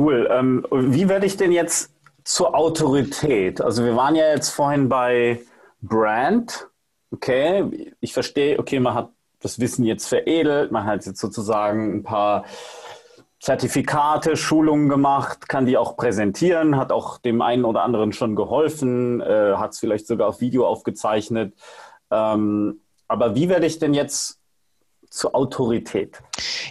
cool. Ähm, wie werde ich denn jetzt zur Autorität? Also wir waren ja jetzt vorhin bei Brand. Okay, ich verstehe, okay, man hat das Wissen jetzt veredelt, man hat jetzt sozusagen ein paar Zertifikate, Schulungen gemacht, kann die auch präsentieren, hat auch dem einen oder anderen schon geholfen, äh, hat es vielleicht sogar auf Video aufgezeichnet. Ähm, aber wie werde ich denn jetzt zur Autorität?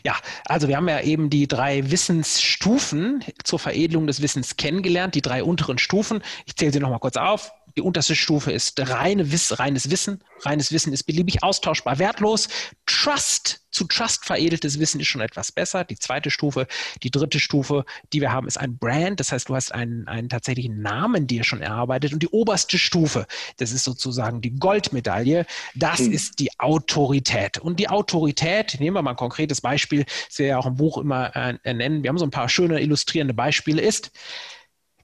Ja, also wir haben ja eben die drei Wissensstufen zur Veredelung des Wissens kennengelernt, die drei unteren Stufen. Ich zähle sie nochmal kurz auf. Die unterste Stufe ist reine Wiss, reines Wissen. Reines Wissen ist beliebig austauschbar, wertlos. Trust, zu Trust veredeltes Wissen ist schon etwas besser. Die zweite Stufe, die dritte Stufe, die wir haben, ist ein Brand. Das heißt, du hast einen, einen tatsächlichen Namen dir schon erarbeitet. Und die oberste Stufe, das ist sozusagen die Goldmedaille. Das mhm. ist die Autorität. Und die Autorität, nehmen wir mal ein konkretes Beispiel, das wir ja auch im Buch immer äh, nennen. Wir haben so ein paar schöne illustrierende Beispiele, ist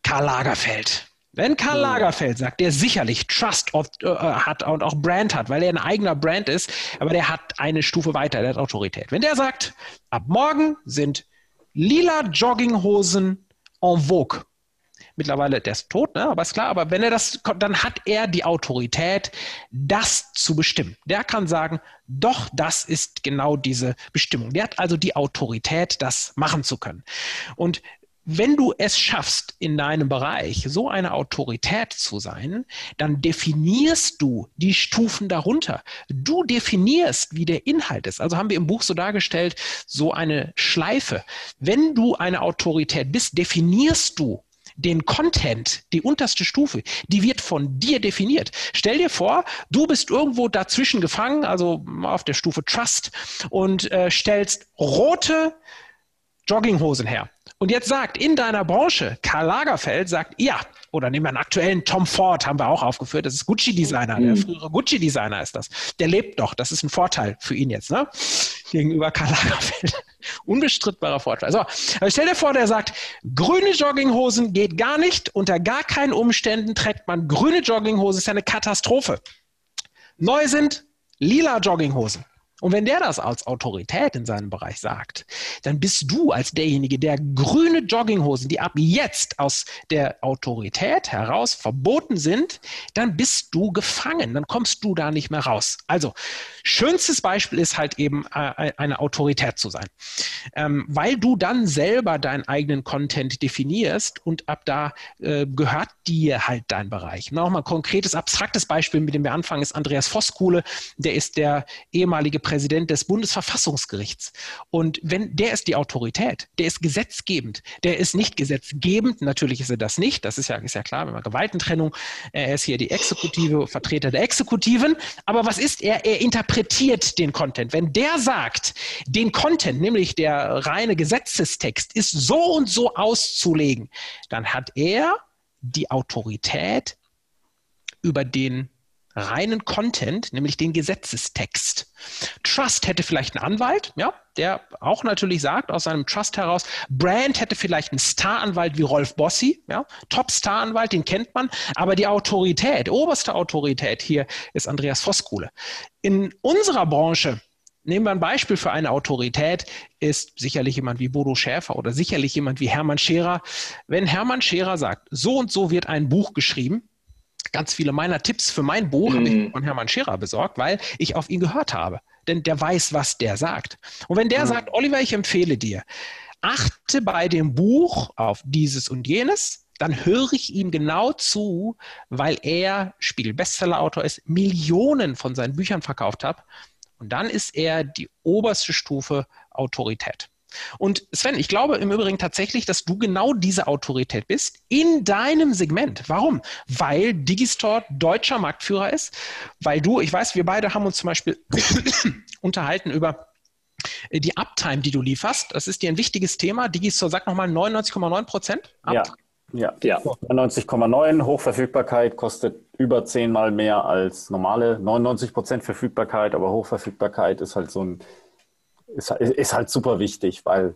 Karl Lagerfeld. Wenn Karl Lagerfeld sagt, der sicherlich Trust of, äh, hat und auch Brand hat, weil er ein eigener Brand ist, aber der hat eine Stufe weiter, der hat Autorität. Wenn der sagt, ab morgen sind lila Jogginghosen en vogue. Mittlerweile, der ist tot, ne? aber ist klar, aber wenn er das, dann hat er die Autorität, das zu bestimmen. Der kann sagen, doch, das ist genau diese Bestimmung. Der hat also die Autorität, das machen zu können. Und wenn du es schaffst, in deinem Bereich so eine Autorität zu sein, dann definierst du die Stufen darunter. Du definierst, wie der Inhalt ist. Also haben wir im Buch so dargestellt, so eine Schleife. Wenn du eine Autorität bist, definierst du den Content, die unterste Stufe, die wird von dir definiert. Stell dir vor, du bist irgendwo dazwischen gefangen, also auf der Stufe Trust und äh, stellst rote Jogginghosen her. Und jetzt sagt in deiner Branche, Karl Lagerfeld sagt, ja, oder nehmen wir einen aktuellen Tom Ford, haben wir auch aufgeführt, das ist Gucci-Designer, der mhm. frühere Gucci-Designer ist das. Der lebt doch, das ist ein Vorteil für ihn jetzt, ne? Gegenüber Karl Lagerfeld. Unbestrittbarer Vorteil. So, also stell dir vor, der sagt, grüne Jogginghosen geht gar nicht, unter gar keinen Umständen trägt man grüne Jogginghosen, ist ja eine Katastrophe. Neu sind lila Jogginghosen. Und wenn der das als Autorität in seinem Bereich sagt, dann bist du als derjenige, der grüne Jogginghosen, die ab jetzt aus der Autorität heraus verboten sind, dann bist du gefangen, dann kommst du da nicht mehr raus. Also, schönstes Beispiel ist halt eben äh, eine Autorität zu sein, ähm, weil du dann selber deinen eigenen Content definierst und ab da äh, gehört dir halt dein Bereich. Nochmal ein konkretes, abstraktes Beispiel, mit dem wir anfangen, ist Andreas Voskuhle, der ist der ehemalige Präsident des Bundesverfassungsgerichts. Und wenn der ist die Autorität, der ist gesetzgebend, der ist nicht gesetzgebend, natürlich ist er das nicht, das ist ja, ist ja klar, wenn man Gewaltentrennung, er ist hier die Exekutive, Vertreter der Exekutiven, aber was ist er? Er interpretiert den Content. Wenn der sagt, den Content, nämlich der reine Gesetzestext, ist so und so auszulegen, dann hat er die Autorität über den reinen Content, nämlich den Gesetzestext. Trust hätte vielleicht einen Anwalt, ja, der auch natürlich sagt aus seinem Trust heraus, Brand hätte vielleicht einen Staranwalt wie Rolf Bossi, ja, Top-Staranwalt, den kennt man, aber die Autorität, oberste Autorität hier ist Andreas Voskuhle. In unserer Branche Nehmen wir ein Beispiel für eine Autorität, ist sicherlich jemand wie Bodo Schäfer oder sicherlich jemand wie Hermann Scherer. Wenn Hermann Scherer sagt, so und so wird ein Buch geschrieben, ganz viele meiner Tipps für mein Buch mhm. habe ich von Hermann Scherer besorgt, weil ich auf ihn gehört habe. Denn der weiß, was der sagt. Und wenn der mhm. sagt, Oliver, ich empfehle dir, achte bei dem Buch auf dieses und jenes, dann höre ich ihm genau zu, weil er Spiegel-Bestseller-Autor ist, Millionen von seinen Büchern verkauft hat. Und dann ist er die oberste Stufe Autorität. Und Sven, ich glaube im Übrigen tatsächlich, dass du genau diese Autorität bist in deinem Segment. Warum? Weil Digistore deutscher Marktführer ist, weil du, ich weiß, wir beide haben uns zum Beispiel unterhalten über die Uptime, die du lieferst. Das ist dir ein wichtiges Thema. Digistore sagt nochmal 99,9 Prozent. Ja. Ja, ja. 99,9 Hochverfügbarkeit kostet über zehnmal mehr als normale 99 Prozent Verfügbarkeit, aber Hochverfügbarkeit ist halt so ein ist, ist halt super wichtig, weil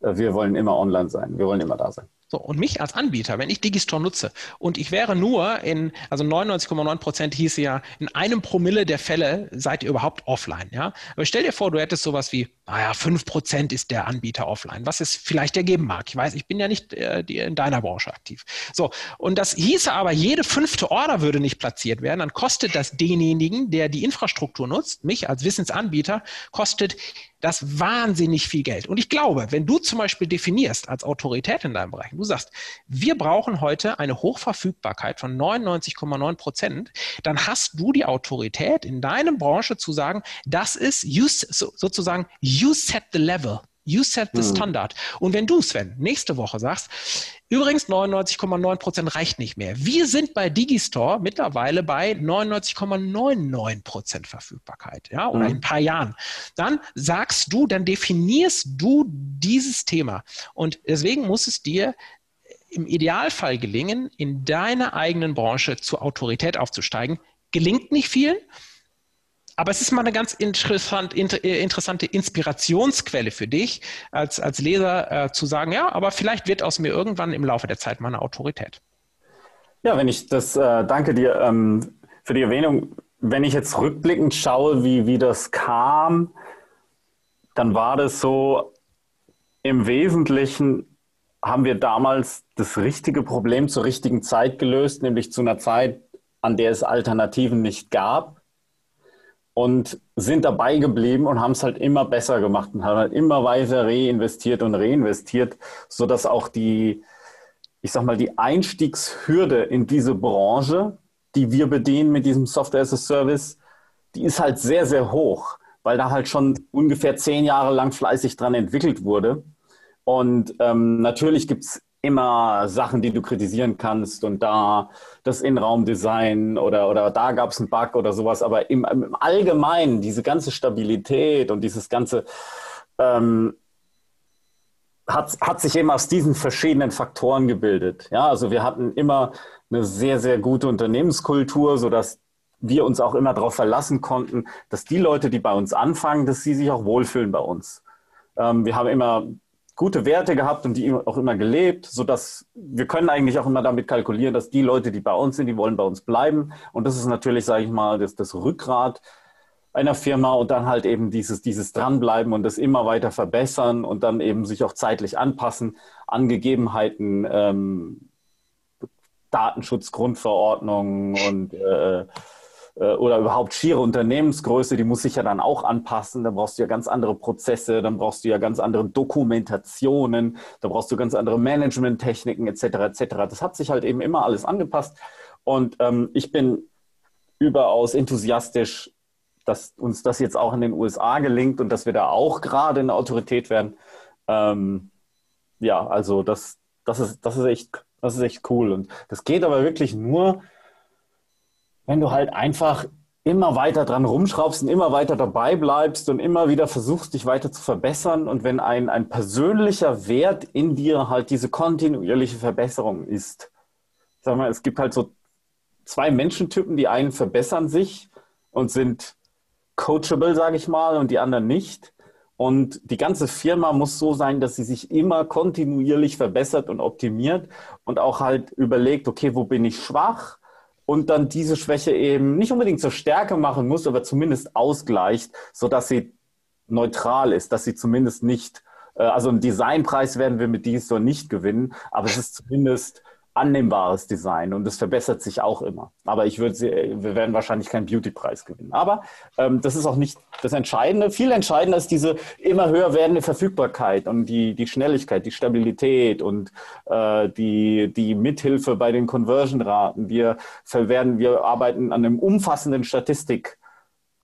äh, wir wollen immer online sein. Wir wollen immer da sein. So, und mich als Anbieter, wenn ich Digistore nutze und ich wäre nur in, also 99,9 Prozent hieß ja, in einem Promille der Fälle seid ihr überhaupt offline, ja. Aber stell dir vor, du hättest sowas wie, naja, 5 Prozent ist der Anbieter offline, was es vielleicht ergeben mag. Ich weiß, ich bin ja nicht äh, in deiner Branche aktiv. So, und das hieße aber, jede fünfte Order würde nicht platziert werden, dann kostet das denjenigen, der die Infrastruktur nutzt, mich als Wissensanbieter, kostet das wahnsinnig viel Geld. Und ich glaube, wenn du zum Beispiel definierst als Autorität in deinem Bereich, du sagst, wir brauchen heute eine Hochverfügbarkeit von 99,9 Prozent, dann hast du die Autorität in deiner Branche zu sagen, das ist you, sozusagen, you set the level. You set the hm. standard. Und wenn du, Sven, nächste Woche sagst, übrigens 99,9 Prozent reicht nicht mehr. Wir sind bei Digistore mittlerweile bei 99,99 Prozent Verfügbarkeit, ja, oder mhm. in ein paar Jahren. Dann sagst du, dann definierst du dieses Thema. Und deswegen muss es dir im Idealfall gelingen, in deiner eigenen Branche zur Autorität aufzusteigen. Gelingt nicht vielen, aber es ist mal eine ganz interessant, inter, äh, interessante Inspirationsquelle für dich als, als Leser äh, zu sagen, ja, aber vielleicht wird aus mir irgendwann im Laufe der Zeit mal eine Autorität. Ja, wenn ich das, äh, danke dir ähm, für die Erwähnung. Wenn ich jetzt rückblickend schaue, wie, wie das kam, dann war das so, im Wesentlichen haben wir damals das richtige Problem zur richtigen Zeit gelöst, nämlich zu einer Zeit, an der es Alternativen nicht gab und sind dabei geblieben und haben es halt immer besser gemacht und haben halt immer weiter reinvestiert und reinvestiert, sodass auch die, ich sag mal, die Einstiegshürde in diese Branche, die wir bedienen mit diesem Software as a Service, die ist halt sehr, sehr hoch, weil da halt schon ungefähr zehn Jahre lang fleißig dran entwickelt wurde. Und ähm, natürlich gibt es immer Sachen, die du kritisieren kannst und da das Innenraumdesign oder, oder da gab es einen Bug oder sowas, aber im, im, Allgemeinen diese ganze Stabilität und dieses ganze ähm, hat, hat sich eben aus diesen verschiedenen Faktoren gebildet. Ja, also wir hatten immer eine sehr, sehr gute Unternehmenskultur, sodass wir uns auch immer darauf verlassen konnten, dass die Leute, die bei uns anfangen, dass sie sich auch wohlfühlen bei uns. Ähm, wir haben immer gute Werte gehabt und die auch immer gelebt, sodass wir können eigentlich auch immer damit kalkulieren, dass die Leute, die bei uns sind, die wollen bei uns bleiben. Und das ist natürlich, sage ich mal, das, das Rückgrat einer Firma und dann halt eben dieses, dieses Dranbleiben und das immer weiter verbessern und dann eben sich auch zeitlich anpassen an Gegebenheiten, ähm, Datenschutzgrundverordnung und äh, oder überhaupt schiere Unternehmensgröße, die muss sich ja dann auch anpassen. Da brauchst du ja ganz andere Prozesse, dann brauchst du ja ganz andere Dokumentationen, da brauchst du ganz andere Managementtechniken etc. etc. Das hat sich halt eben immer alles angepasst. Und ähm, ich bin überaus enthusiastisch, dass uns das jetzt auch in den USA gelingt und dass wir da auch gerade eine Autorität werden. Ähm, ja, also das, das, ist, das, ist echt, das ist echt cool. Und das geht aber wirklich nur, wenn du halt einfach immer weiter dran rumschraubst und immer weiter dabei bleibst und immer wieder versuchst, dich weiter zu verbessern. Und wenn ein, ein persönlicher Wert in dir halt diese kontinuierliche Verbesserung ist. Sag mal, es gibt halt so zwei Menschentypen, die einen verbessern sich und sind coachable, sage ich mal, und die anderen nicht. Und die ganze Firma muss so sein, dass sie sich immer kontinuierlich verbessert und optimiert und auch halt überlegt, okay, wo bin ich schwach? Und dann diese Schwäche eben nicht unbedingt zur Stärke machen muss, aber zumindest ausgleicht, sodass sie neutral ist, dass sie zumindest nicht, äh, also einen Designpreis werden wir mit dies so nicht gewinnen, aber es ist zumindest annehmbares Design und es verbessert sich auch immer. Aber ich würde, wir werden wahrscheinlich keinen Beauty-Preis gewinnen. Aber ähm, das ist auch nicht das Entscheidende. Viel entscheidender ist diese immer höher werdende Verfügbarkeit und die, die Schnelligkeit, die Stabilität und äh, die, die Mithilfe bei den Conversion-Raten. Wir verwerten, wir arbeiten an einem umfassenden Statistik.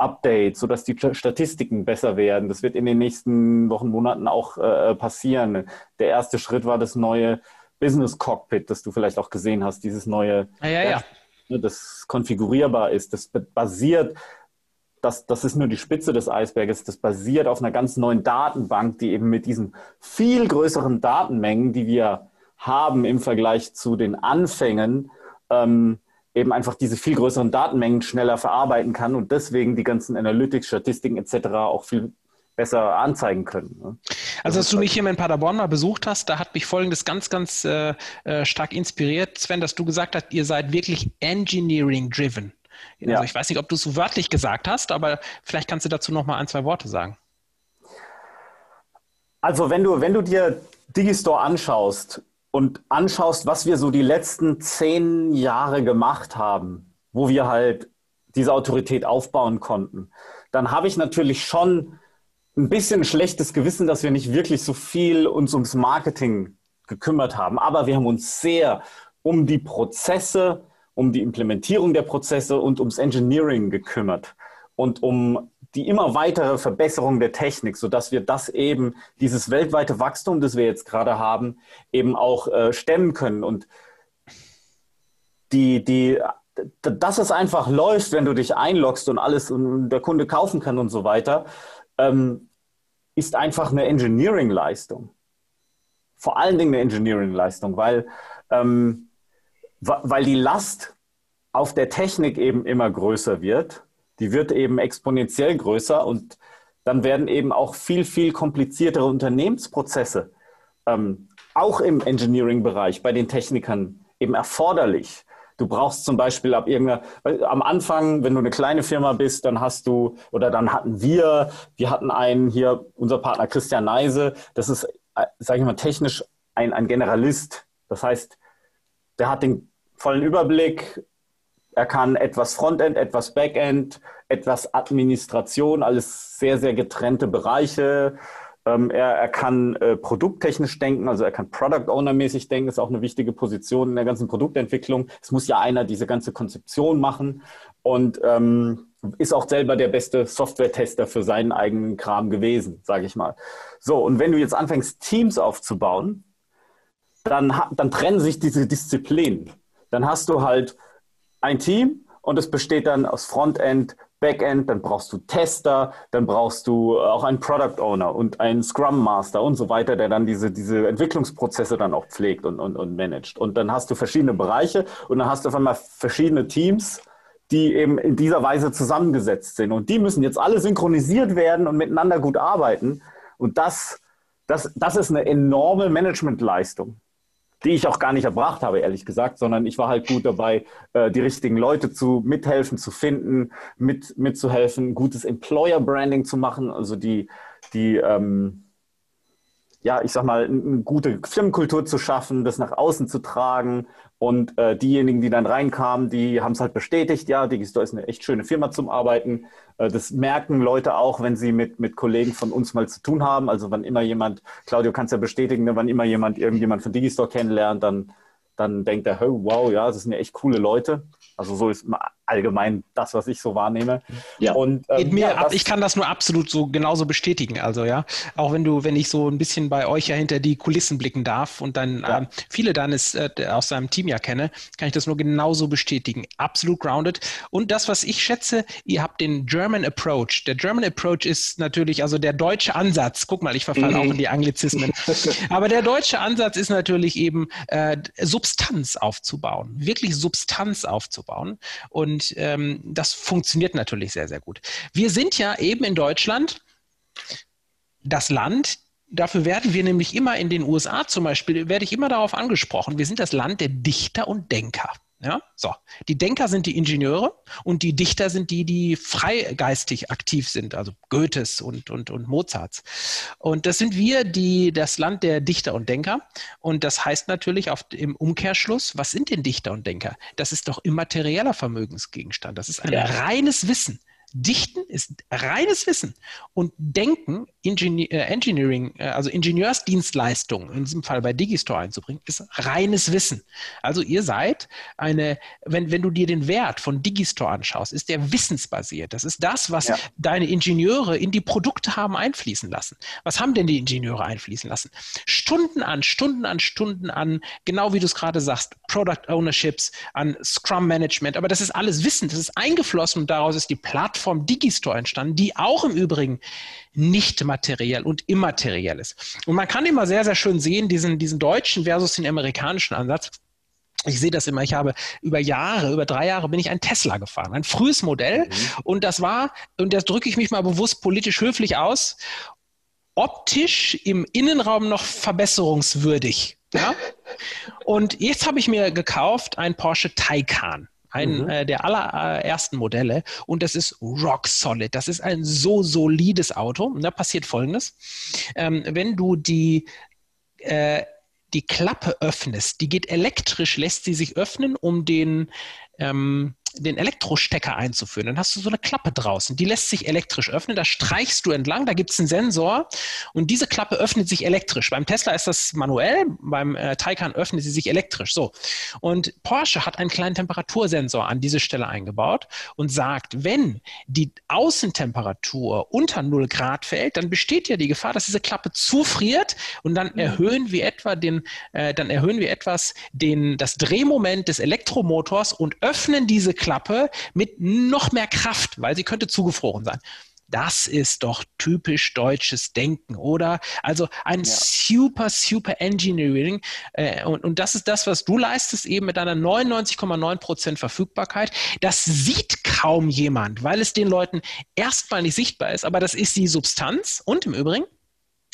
Update, sodass die Statistiken besser werden. Das wird in den nächsten Wochen, Monaten auch äh, passieren. Der erste Schritt war das neue Business Cockpit, das du vielleicht auch gesehen hast, dieses neue, ja, ja, ja. Ne, das konfigurierbar ist, das basiert, das, das ist nur die Spitze des Eisberges, das basiert auf einer ganz neuen Datenbank, die eben mit diesen viel größeren Datenmengen, die wir haben im Vergleich zu den Anfängen, ähm, eben einfach diese viel größeren Datenmengen schneller verarbeiten kann und deswegen die ganzen Analytics, Statistiken etc. auch viel besser anzeigen können. Ne? Also, als du mich hier in Paderborn mal besucht hast, da hat mich Folgendes ganz, ganz äh, äh, stark inspiriert, Sven, dass du gesagt hast, ihr seid wirklich engineering-driven. Also ja. ich weiß nicht, ob du es so wörtlich gesagt hast, aber vielleicht kannst du dazu noch mal ein, zwei Worte sagen. Also wenn du, wenn du dir Digistore anschaust und anschaust, was wir so die letzten zehn Jahre gemacht haben, wo wir halt diese Autorität aufbauen konnten, dann habe ich natürlich schon ein bisschen schlechtes Gewissen, dass wir nicht wirklich so viel uns ums Marketing gekümmert haben. Aber wir haben uns sehr um die Prozesse, um die Implementierung der Prozesse und ums Engineering gekümmert und um die immer weitere Verbesserung der Technik, sodass wir das eben, dieses weltweite Wachstum, das wir jetzt gerade haben, eben auch äh, stemmen können. Und die, die, dass es einfach läuft, wenn du dich einloggst und alles und der Kunde kaufen kann und so weiter, ähm, ist einfach eine Engineering-Leistung. Vor allen Dingen eine Engineering-Leistung, weil, ähm, weil die Last auf der Technik eben immer größer wird. Die wird eben exponentiell größer und dann werden eben auch viel, viel kompliziertere Unternehmensprozesse ähm, auch im Engineering-Bereich bei den Technikern eben erforderlich. Du brauchst zum Beispiel ab irgendeiner, am Anfang, wenn du eine kleine Firma bist, dann hast du, oder dann hatten wir, wir hatten einen hier, unser Partner Christian Neise, das ist, äh, sage ich mal, technisch ein, ein Generalist. Das heißt, der hat den vollen Überblick, er kann etwas Frontend, etwas Backend, etwas Administration, alles sehr, sehr getrennte Bereiche. Ähm, er, er, kann äh, produkttechnisch denken, also er kann Product Owner mäßig denken, ist auch eine wichtige Position in der ganzen Produktentwicklung. Es muss ja einer diese ganze Konzeption machen und ähm, ist auch selber der beste Software-Tester für seinen eigenen Kram gewesen, sage ich mal. So, und wenn du jetzt anfängst, Teams aufzubauen, dann, dann trennen sich diese Disziplinen. Dann hast du halt ein Team und es besteht dann aus Frontend, Backend, dann brauchst du Tester, dann brauchst du auch einen Product Owner und einen Scrum Master und so weiter, der dann diese, diese Entwicklungsprozesse dann auch pflegt und, und, und managt. Und dann hast du verschiedene Bereiche und dann hast du auf einmal verschiedene Teams, die eben in dieser Weise zusammengesetzt sind. Und die müssen jetzt alle synchronisiert werden und miteinander gut arbeiten. Und das, das, das ist eine enorme Managementleistung die ich auch gar nicht erbracht habe, ehrlich gesagt, sondern ich war halt gut dabei, äh, die richtigen Leute zu mithelfen, zu finden, mit, mitzuhelfen, gutes Employer-Branding zu machen, also die, die ähm, ja, ich sag mal, eine gute Firmenkultur zu schaffen, das nach außen zu tragen. Und äh, diejenigen, die dann reinkamen, die haben es halt bestätigt, ja, Digistore ist eine echt schöne Firma zum Arbeiten. Äh, das merken Leute auch, wenn sie mit, mit Kollegen von uns mal zu tun haben. Also wann immer jemand, Claudio kann es ja bestätigen, ne, wann immer jemand irgendjemand von Digistore kennenlernt, dann, dann denkt er, oh, wow, ja, das sind ja echt coole Leute. Also so ist allgemein das, was ich so wahrnehme. Ja. Und, ähm, mir ja, ab, ich kann das nur absolut so genauso bestätigen. Also ja, auch wenn du, wenn ich so ein bisschen bei euch ja hinter die Kulissen blicken darf und dann ja. ähm, viele deines äh, aus seinem Team ja kenne, kann ich das nur genauso bestätigen. Absolut grounded. Und das, was ich schätze, ihr habt den German Approach. Der German Approach ist natürlich also der deutsche Ansatz. Guck mal, ich verfalle mhm. auch in die Anglizismen. Aber der deutsche Ansatz ist natürlich eben äh, Substanz aufzubauen, wirklich Substanz aufzubauen. Und und ähm, das funktioniert natürlich sehr, sehr gut. Wir sind ja eben in Deutschland das Land, Dafür werden wir nämlich immer in den USA zum Beispiel, werde ich immer darauf angesprochen, wir sind das Land der Dichter und Denker. Ja, so. Die Denker sind die Ingenieure und die Dichter sind die, die freigeistig aktiv sind, also Goethes und, und, und Mozarts. Und das sind wir, die, das Land der Dichter und Denker. Und das heißt natürlich auf, im Umkehrschluss, was sind denn Dichter und Denker? Das ist doch immaterieller Vermögensgegenstand. Das ist ein ja. reines Wissen. Dichten ist reines Wissen und Denken, Ingenieur, äh, Engineering, äh, also Ingenieursdienstleistungen, in diesem Fall bei Digistore einzubringen, ist reines Wissen. Also ihr seid eine, wenn, wenn du dir den Wert von Digistore anschaust, ist der wissensbasiert. Das ist das, was ja. deine Ingenieure in die Produkte haben einfließen lassen. Was haben denn die Ingenieure einfließen lassen? Stunden an, Stunden an, Stunden an, genau wie du es gerade sagst, Product Ownerships, an Scrum Management, aber das ist alles Wissen, das ist eingeflossen und daraus ist die Plattform Plattform Digistore entstanden, die auch im Übrigen nicht materiell und immateriell ist. Und man kann immer sehr, sehr schön sehen, diesen, diesen deutschen versus den amerikanischen Ansatz. ich sehe das immer, ich habe über Jahre, über drei Jahre bin ich ein Tesla gefahren, ein frühes Modell. Mhm. Und das war, und das drücke ich mich mal bewusst politisch höflich aus, optisch im Innenraum noch verbesserungswürdig. Ja? Und jetzt habe ich mir gekauft ein Porsche Taycan. Ein mhm. äh, der allerersten Modelle und das ist rock solid. Das ist ein so solides Auto. Und da passiert folgendes: ähm, Wenn du die äh, die Klappe öffnest, die geht elektrisch, lässt sie sich öffnen, um den ähm, den Elektrostecker einzuführen. Dann hast du so eine Klappe draußen, die lässt sich elektrisch öffnen. Da streichst du entlang, da gibt es einen Sensor und diese Klappe öffnet sich elektrisch. Beim Tesla ist das manuell, beim äh, Taycan öffnet sie sich elektrisch. So. Und Porsche hat einen kleinen Temperatursensor an diese Stelle eingebaut und sagt, wenn die Außentemperatur unter 0 Grad fällt, dann besteht ja die Gefahr, dass diese Klappe zufriert und dann mhm. erhöhen wir etwa den, äh, dann erhöhen wir etwas den, das Drehmoment des Elektromotors und öffnen diese Klappe mit noch mehr Kraft, weil sie könnte zugefroren sein. Das ist doch typisch deutsches Denken, oder? Also ein ja. super, super Engineering. Äh, und, und das ist das, was du leistest, eben mit deiner 99,9% Verfügbarkeit. Das sieht kaum jemand, weil es den Leuten erstmal nicht sichtbar ist. Aber das ist die Substanz. Und im Übrigen,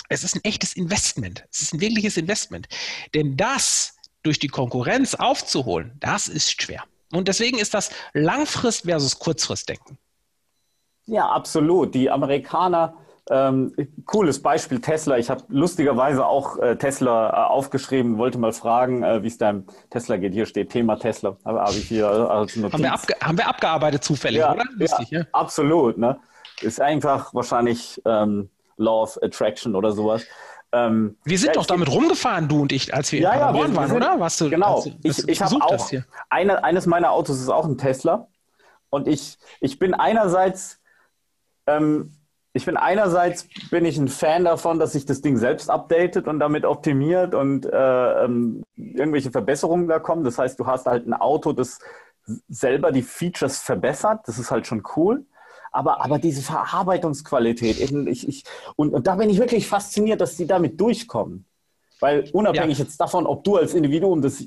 es ist ein echtes Investment. Es ist ein wirkliches Investment. Denn das durch die Konkurrenz aufzuholen, das ist schwer. Und deswegen ist das Langfrist versus Kurzfristdenken. Ja, absolut. Die Amerikaner, ähm, cooles Beispiel Tesla. Ich habe lustigerweise auch äh, Tesla äh, aufgeschrieben, wollte mal fragen, äh, wie es deinem Tesla geht. Hier steht Thema Tesla. Habe hab ich hier als Notiz. Haben wir, haben wir abgearbeitet zufällig, ja, oder? Lustig, ja, ja, Absolut. Ne? Ist einfach wahrscheinlich ähm, Law of Attraction oder sowas. Ähm, wir sind ja, doch damit rumgefahren, du und ich, als wir ja, in Paderborn ja, waren, sind, oder? Warst du, genau. Du, ich, ich habe auch, eine, eines meiner Autos ist auch ein Tesla. Und ich, ich bin einerseits, ähm, ich bin einerseits bin ich ein Fan davon, dass sich das Ding selbst updatet und damit optimiert und äh, ähm, irgendwelche Verbesserungen da kommen. Das heißt, du hast halt ein Auto, das selber die Features verbessert. Das ist halt schon cool aber, aber diese Verarbeitungsqualität, ich, ich, und, und da bin ich wirklich fasziniert, dass die damit durchkommen. Weil unabhängig ja. jetzt davon, ob du als Individuum das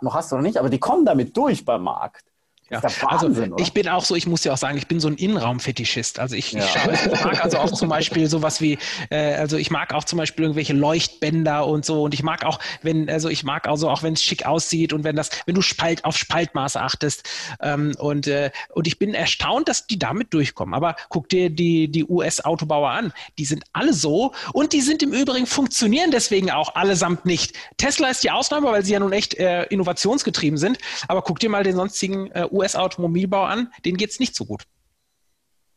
noch hast oder nicht, aber die kommen damit durch beim Markt. Ja. also ich bin auch so, ich muss ja auch sagen, ich bin so ein Innenraumfetischist. Also ich, ja. ich, ich, mag also auch zum Beispiel sowas wie, äh, also ich mag auch zum Beispiel irgendwelche Leuchtbänder und so und ich mag auch, wenn, also ich mag also auch, wenn es schick aussieht und wenn das, wenn du Spalt auf Spaltmaß achtest ähm, und, äh, und ich bin erstaunt, dass die damit durchkommen. Aber guck dir die, die US-Autobauer an, die sind alle so und die sind im Übrigen funktionieren deswegen auch allesamt nicht. Tesla ist die Ausnahme, weil sie ja nun echt äh, innovationsgetrieben sind, aber guck dir mal den sonstigen äh, US-Automobilbau an, denen geht es nicht so gut.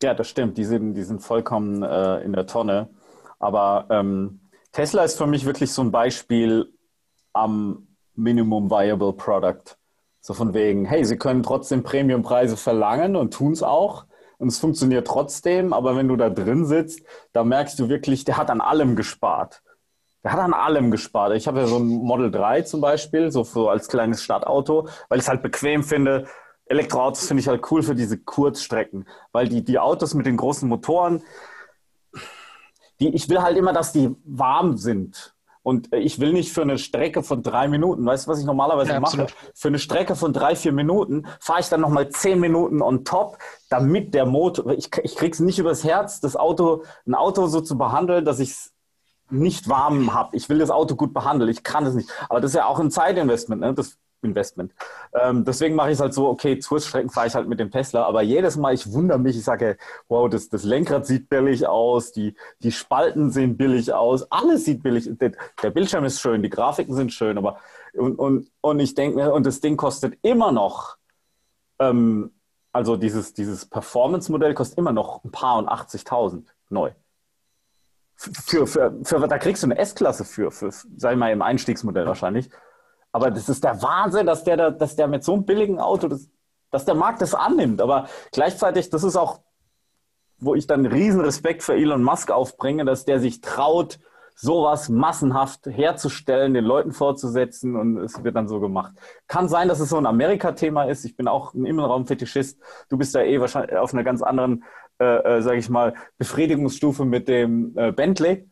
Ja, das stimmt. Die sind, die sind vollkommen äh, in der Tonne. Aber ähm, Tesla ist für mich wirklich so ein Beispiel am Minimum Viable Product. So von wegen, hey, sie können trotzdem Premiumpreise verlangen und tun es auch. Und es funktioniert trotzdem, aber wenn du da drin sitzt, da merkst du wirklich, der hat an allem gespart. Der hat an allem gespart. Ich habe ja so ein Model 3 zum Beispiel, so für, als kleines Stadtauto, weil ich es halt bequem finde, Elektroautos finde ich halt cool für diese Kurzstrecken, weil die, die Autos mit den großen Motoren, die, ich will halt immer, dass die warm sind. Und ich will nicht für eine Strecke von drei Minuten, weißt du, was ich normalerweise ja, mache? Für eine Strecke von drei, vier Minuten fahre ich dann nochmal zehn Minuten on top, damit der Motor, ich, ich krieg's nicht übers Herz, das Auto, ein Auto so zu behandeln, dass ich es nicht warm habe. Ich will das Auto gut behandeln, ich kann es nicht. Aber das ist ja auch ein Zeitinvestment. Ne? Das Investment. Ähm, deswegen mache ich es halt so, okay, Kurzstrecken fahre ich halt mit dem Tesla, aber jedes Mal, ich wundere mich, ich sage, wow, das, das Lenkrad sieht billig aus, die, die Spalten sehen billig aus, alles sieht billig, der, der Bildschirm ist schön, die Grafiken sind schön, aber und, und, und ich denke mir, und das Ding kostet immer noch, ähm, also dieses, dieses Performance-Modell kostet immer noch ein paar und 80.000 neu. Für, für, für, da kriegst du eine S-Klasse für, für, sag ich mal, im Einstiegsmodell wahrscheinlich. Aber das ist der Wahnsinn, dass der, dass der mit so einem billigen Auto, das, dass der Markt das annimmt. Aber gleichzeitig, das ist auch, wo ich dann riesen Respekt für Elon Musk aufbringe, dass der sich traut, sowas massenhaft herzustellen, den Leuten vorzusetzen und es wird dann so gemacht. Kann sein, dass es so ein Amerika-Thema ist. Ich bin auch ein Innenraumfetischist. Du bist ja eh wahrscheinlich auf einer ganz anderen, äh, äh, sage ich mal, Befriedigungsstufe mit dem äh, Bentley.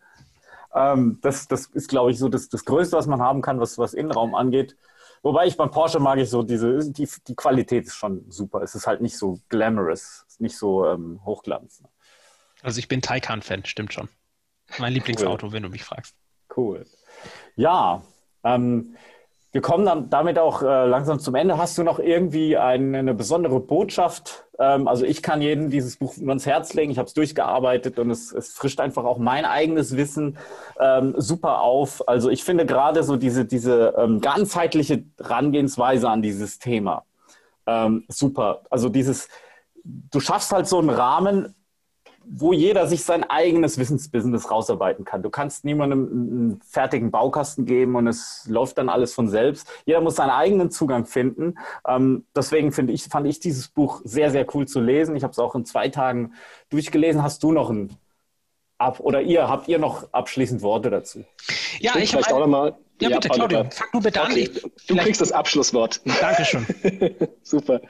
Ähm, das, das ist, glaube ich, so das, das Größte, was man haben kann, was, was Innenraum angeht. Wobei ich beim Porsche mag ich so diese, die, die Qualität ist schon super. Es ist halt nicht so glamorous, nicht so ähm, Hochglanz. Ne? Also ich bin Taycan-Fan, stimmt schon. Mein Lieblingsauto, cool. wenn du mich fragst. Cool. Ja, ähm, wir kommen damit auch äh, langsam zum Ende. Hast du noch irgendwie eine, eine besondere Botschaft? Ähm, also ich kann jedem dieses Buch nur ans Herz legen. Ich habe es durchgearbeitet und es, es, frischt einfach auch mein eigenes Wissen ähm, super auf. Also ich finde gerade so diese, diese ähm, ganzheitliche Herangehensweise an dieses Thema ähm, super. Also dieses, du schaffst halt so einen Rahmen, wo jeder sich sein eigenes Wissensbusiness rausarbeiten kann. Du kannst niemandem einen fertigen Baukasten geben und es läuft dann alles von selbst. Jeder muss seinen eigenen Zugang finden. Ähm, deswegen finde ich, fand ich dieses Buch sehr, sehr cool zu lesen. Ich habe es auch in zwei Tagen durchgelesen. Hast du noch ein Ab oder ihr, habt ihr noch abschließend Worte dazu? Ja, ich, ich habe mal ja, bitte, Claudio, fang du bitte okay. an. Du kriegst das Abschlusswort. Dankeschön. Super.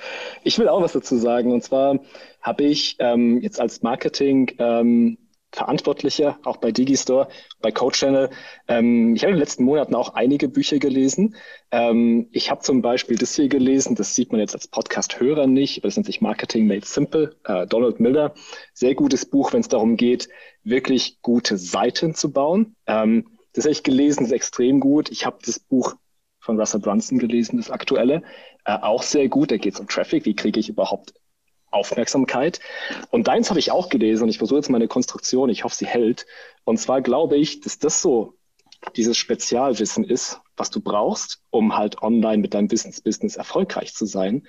Ich will auch was dazu sagen. Und zwar habe ich ähm, jetzt als Marketing ähm, Verantwortlicher, auch bei Digistore, bei CodeChannel. Ähm, ich habe in den letzten Monaten auch einige Bücher gelesen. Ähm, ich habe zum Beispiel das hier gelesen, das sieht man jetzt als Podcast-Hörer nicht, aber das nennt sich Marketing Made Simple, äh, Donald Miller. Sehr gutes Buch, wenn es darum geht, wirklich gute Seiten zu bauen. Ähm, das habe ich gelesen, ist extrem gut. Ich habe das Buch von Russell Brunson gelesen, das aktuelle, äh, auch sehr gut. Da geht es um Traffic, wie kriege ich überhaupt Aufmerksamkeit. Und deins habe ich auch gelesen und ich versuche jetzt meine Konstruktion, ich hoffe, sie hält. Und zwar glaube ich, dass das so dieses Spezialwissen ist, was du brauchst, um halt online mit deinem Business-Business erfolgreich zu sein.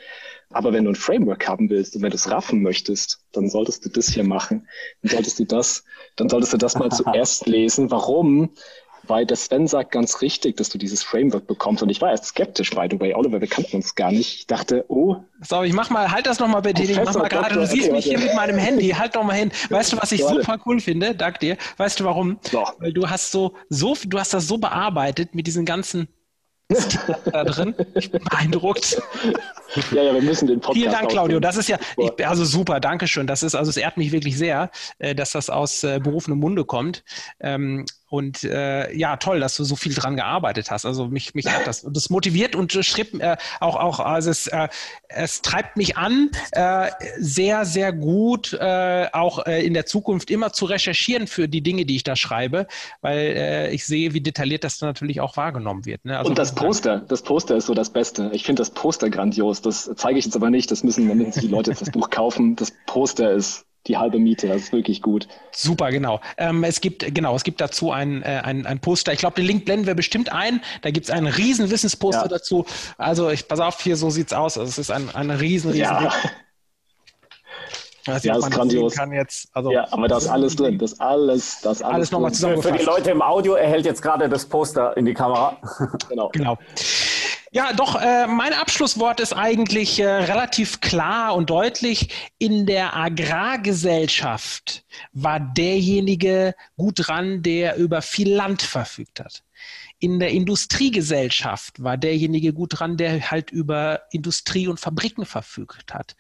Aber wenn du ein Framework haben willst und wenn du es raffen möchtest, dann solltest du das hier machen. Dann solltest du das, dann solltest du das mal zuerst lesen. Warum? Weil der Sven sagt ganz richtig, dass du dieses Framework bekommst. Und ich war erst skeptisch, by the way. Oliver, wir kannten uns gar nicht. Ich dachte, oh. So, ich mach mal, halt das nochmal bei dir. Ich mach mal gerade, du siehst mich hier mit meinem Handy. Halt doch mal hin. Weißt du, was ich super cool finde? Dank dir. Weißt du warum? So. Weil du hast so, so, du hast das so bearbeitet mit diesen ganzen da drin. Ich bin beeindruckt. Ja, ja, wir müssen den Podcast. Vielen Dank, Claudio. Das ist ja, ich, also super, danke schön. Das ist, also es ehrt mich wirklich sehr, äh, dass das aus äh, berufenem Munde kommt. Ähm, und äh, ja, toll, dass du so viel dran gearbeitet hast. Also mich, mich hat das und das motiviert und schrieb äh, auch, auch, also es, äh, es treibt mich an, äh, sehr, sehr gut äh, auch äh, in der Zukunft immer zu recherchieren für die Dinge, die ich da schreibe, weil ich sehe, wie detailliert das natürlich auch wahrgenommen wird. Ne? Also, und das Poster, das Poster ist so das Beste. Ich finde das Poster grandios. Das zeige ich jetzt aber nicht. Das müssen, wenn sich die Leute jetzt das Buch kaufen. Das Poster ist die halbe Miete. Das ist wirklich gut. Super, genau. Ähm, es gibt genau, es gibt dazu ein, äh, ein, ein Poster. Ich glaube, den Link blenden wir bestimmt ein. Da gibt es einen riesen Wissensposter ja. dazu. Also ich pass auf, hier so sieht's aus. Also es ist ein, ein riesen, riesen ja. Weiß ja, das ist grandios. Kann jetzt, also, ja, aber da ist alles drin. Das alles, das alles, alles nochmal zusammengefasst. Für die Leute im Audio erhält jetzt gerade das Poster in die Kamera. Genau. genau. Ja, doch, äh, mein Abschlusswort ist eigentlich äh, relativ klar und deutlich. In der Agrargesellschaft war derjenige gut dran, der über viel Land verfügt hat. In der Industriegesellschaft war derjenige gut dran, der halt über Industrie und Fabriken verfügt hat.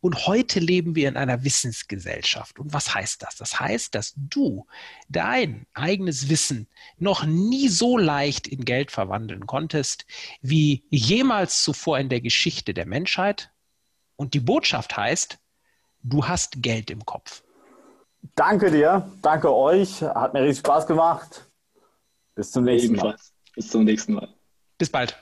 Und heute leben wir in einer Wissensgesellschaft. Und was heißt das? Das heißt, dass du dein eigenes Wissen noch nie so leicht in Geld verwandeln konntest, wie jemals zuvor in der Geschichte der Menschheit. Und die Botschaft heißt, du hast Geld im Kopf. Danke dir, danke euch, hat mir riesig Spaß gemacht. Bis zum nächsten Mal. Bis zum nächsten Mal. Bis bald.